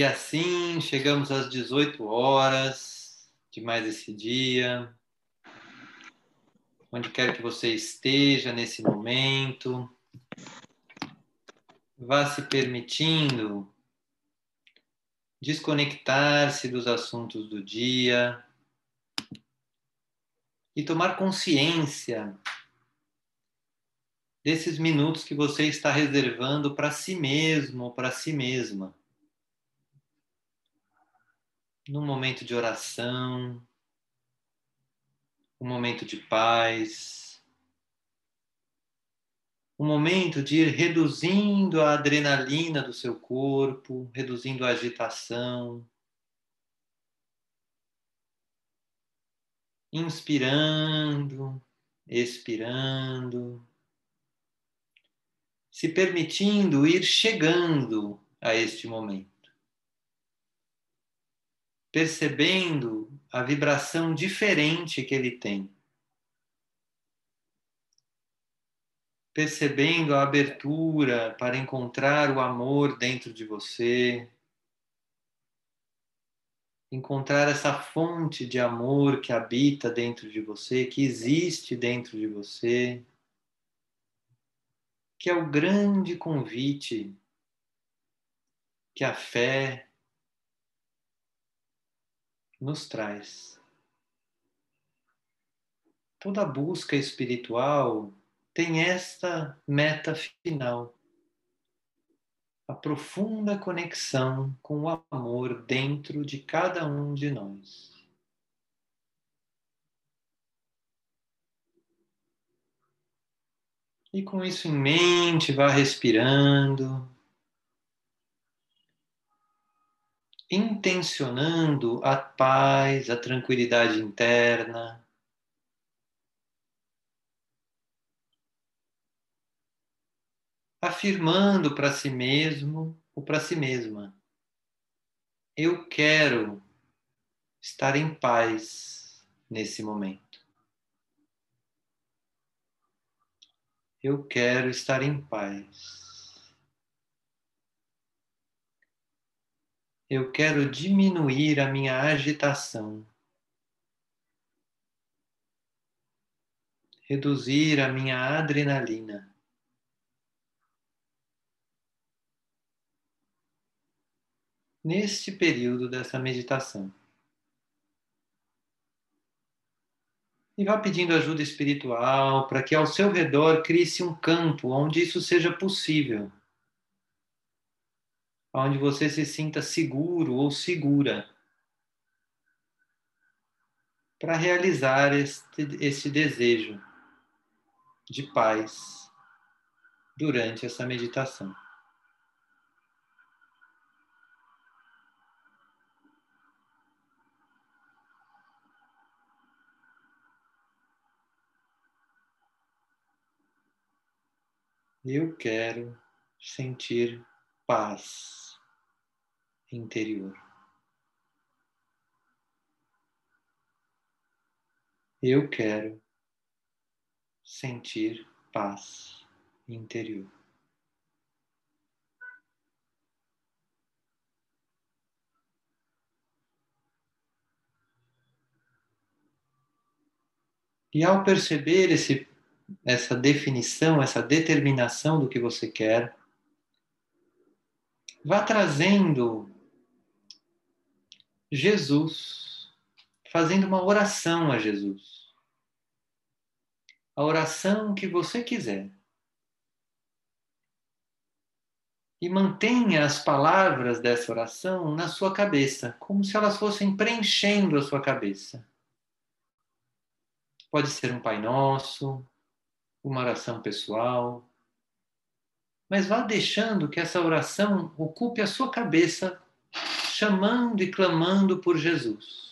E assim chegamos às 18 horas de mais esse dia. Onde quer que você esteja nesse momento, vá se permitindo desconectar-se dos assuntos do dia e tomar consciência desses minutos que você está reservando para si mesmo ou para si mesma. Num momento de oração, um momento de paz, um momento de ir reduzindo a adrenalina do seu corpo, reduzindo a agitação. Inspirando, expirando se permitindo ir chegando a este momento, percebendo a vibração diferente que ele tem, percebendo a abertura para encontrar o amor dentro de você, encontrar essa fonte de amor que habita dentro de você, que existe dentro de você. Que é o grande convite que a fé nos traz. Toda busca espiritual tem esta meta final, a profunda conexão com o amor dentro de cada um de nós. E com isso em mente, vá respirando, intencionando a paz, a tranquilidade interna. Afirmando para si mesmo ou para si mesma: Eu quero estar em paz nesse momento. Eu quero estar em paz. Eu quero diminuir a minha agitação. Reduzir a minha adrenalina. Neste período dessa meditação. e vá pedindo ajuda espiritual para que ao seu redor crie-se um campo onde isso seja possível. Onde você se sinta seguro ou segura para realizar este, este desejo de paz durante essa meditação. Eu quero sentir paz interior. Eu quero sentir paz interior. E ao perceber esse essa definição, essa determinação do que você quer. Vá trazendo Jesus, fazendo uma oração a Jesus. A oração que você quiser. E mantenha as palavras dessa oração na sua cabeça, como se elas fossem preenchendo a sua cabeça. Pode ser um Pai Nosso, uma oração pessoal, mas vá deixando que essa oração ocupe a sua cabeça, chamando e clamando por Jesus.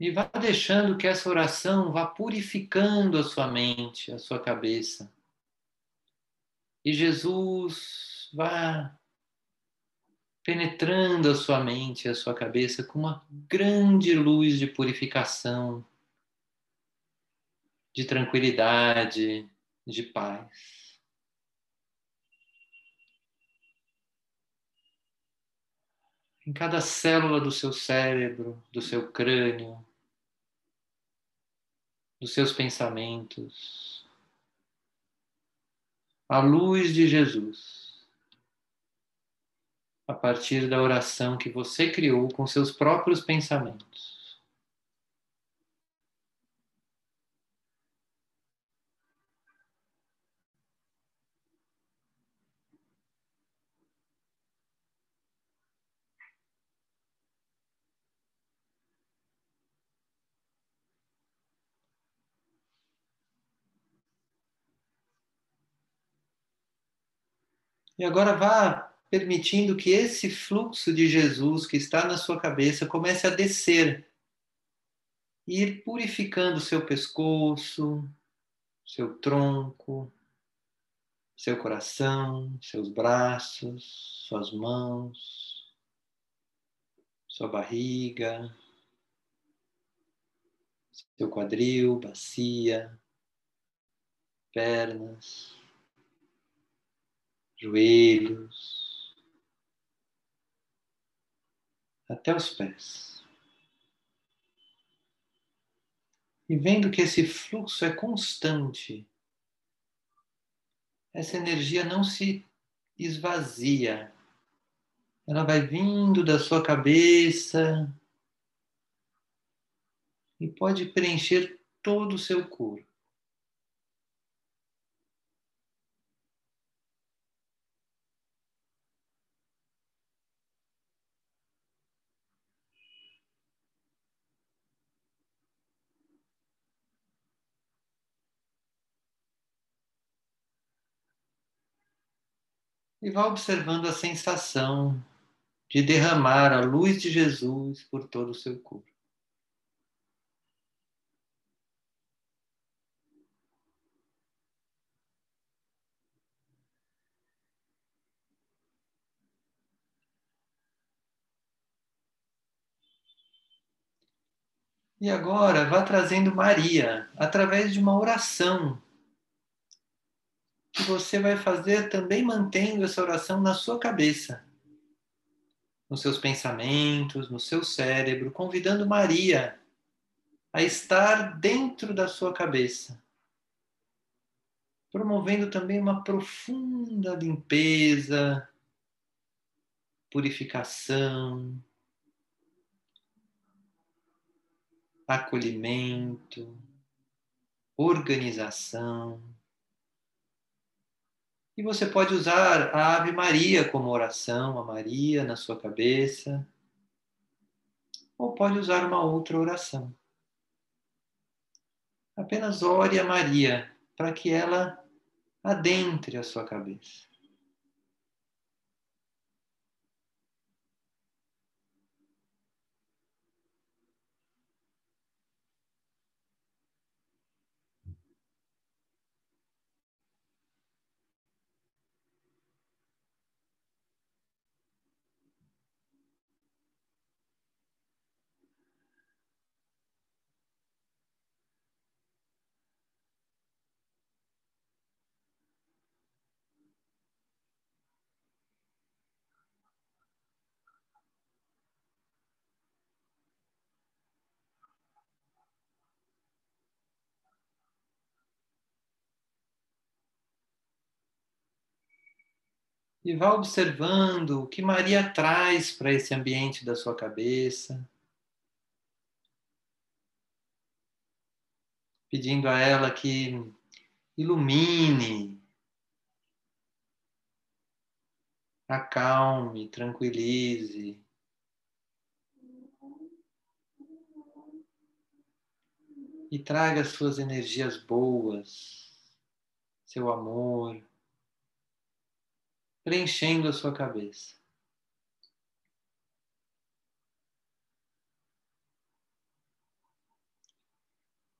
E vá deixando que essa oração vá purificando a sua mente, a sua cabeça. E Jesus vá penetrando a sua mente, a sua cabeça com uma grande luz de purificação, de tranquilidade, de paz. Em cada célula do seu cérebro, do seu crânio, dos seus pensamentos, a luz de Jesus, a partir da oração que você criou com seus próprios pensamentos. E agora vá permitindo que esse fluxo de Jesus que está na sua cabeça comece a descer e ir purificando seu pescoço, seu tronco, seu coração, seus braços, suas mãos, sua barriga, seu quadril, bacia, pernas joelhos, até os pés. E vendo que esse fluxo é constante, essa energia não se esvazia, ela vai vindo da sua cabeça e pode preencher todo o seu corpo. E vá observando a sensação de derramar a luz de Jesus por todo o seu corpo. E agora vá trazendo Maria através de uma oração que você vai fazer também mantendo essa oração na sua cabeça, nos seus pensamentos, no seu cérebro, convidando Maria a estar dentro da sua cabeça, promovendo também uma profunda limpeza, purificação, acolhimento, organização. E você pode usar a Ave Maria como oração, a Maria na sua cabeça. Ou pode usar uma outra oração. Apenas ore a Maria para que ela adentre a sua cabeça. E vá observando o que Maria traz para esse ambiente da sua cabeça. Pedindo a ela que ilumine, acalme, tranquilize. E traga suas energias boas, seu amor preenchendo a sua cabeça.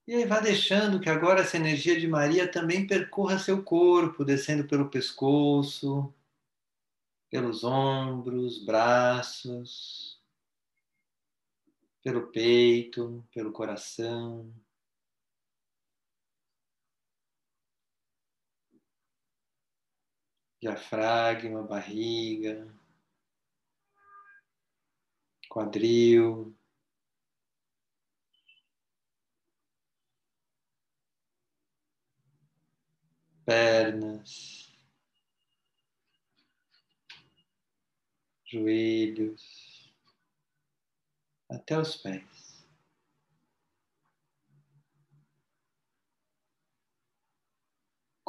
E aí vá deixando que agora essa energia de Maria também percorra seu corpo, descendo pelo pescoço, pelos ombros, braços, pelo peito, pelo coração. Diafragma, barriga, quadril, pernas, joelhos, até os pés.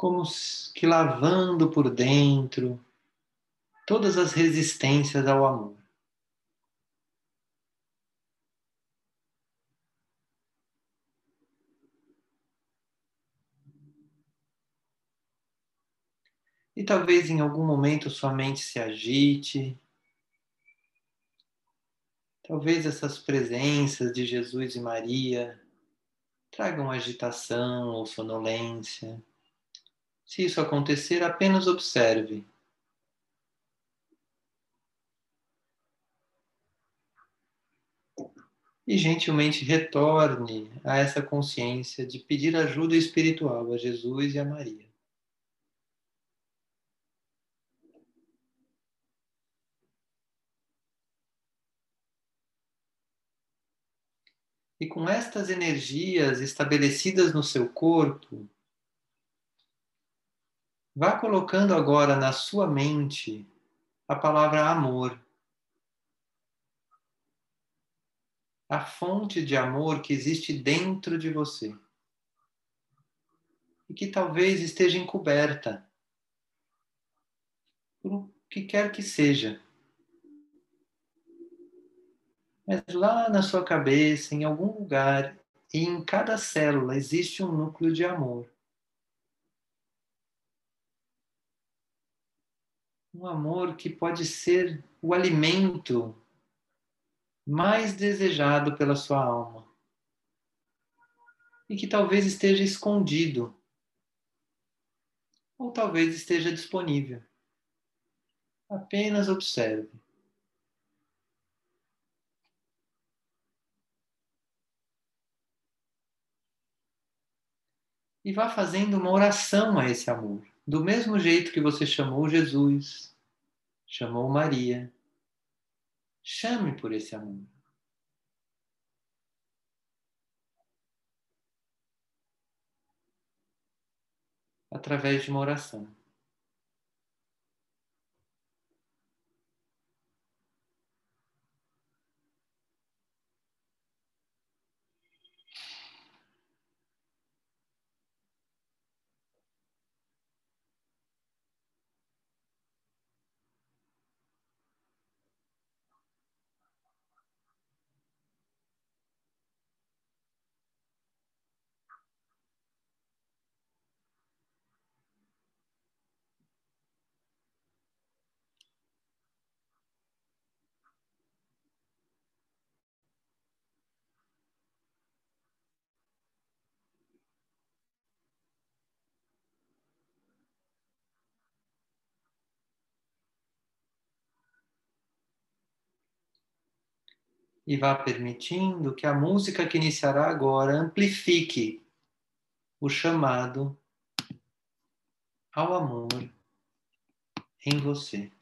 Como que lavando por dentro todas as resistências ao amor. E talvez em algum momento sua mente se agite. Talvez essas presenças de Jesus e Maria tragam agitação ou sonolência. Se isso acontecer, apenas observe. E gentilmente retorne a essa consciência de pedir ajuda espiritual a Jesus e a Maria. E com estas energias estabelecidas no seu corpo, vá colocando agora na sua mente a palavra amor. A fonte de amor que existe dentro de você e que talvez esteja encoberta por o que quer que seja. Mas lá na sua cabeça, em algum lugar, e em cada célula existe um núcleo de amor. Um amor que pode ser o alimento mais desejado pela sua alma. E que talvez esteja escondido. Ou talvez esteja disponível. Apenas observe. e vá fazendo uma oração a esse amor. Do mesmo jeito que você chamou Jesus, chamou Maria. Chame por esse amor. Através de uma oração. E vá permitindo que a música que iniciará agora amplifique o chamado ao amor em você.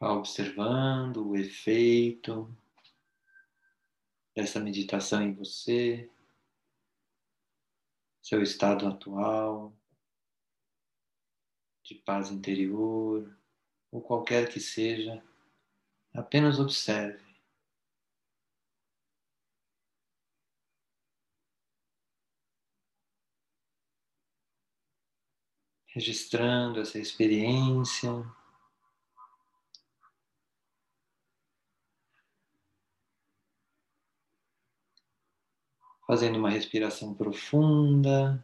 Observando o efeito dessa meditação em você, seu estado atual de paz interior, ou qualquer que seja, apenas observe. Registrando essa experiência. Fazendo uma respiração profunda.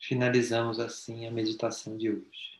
Finalizamos assim a meditação de hoje.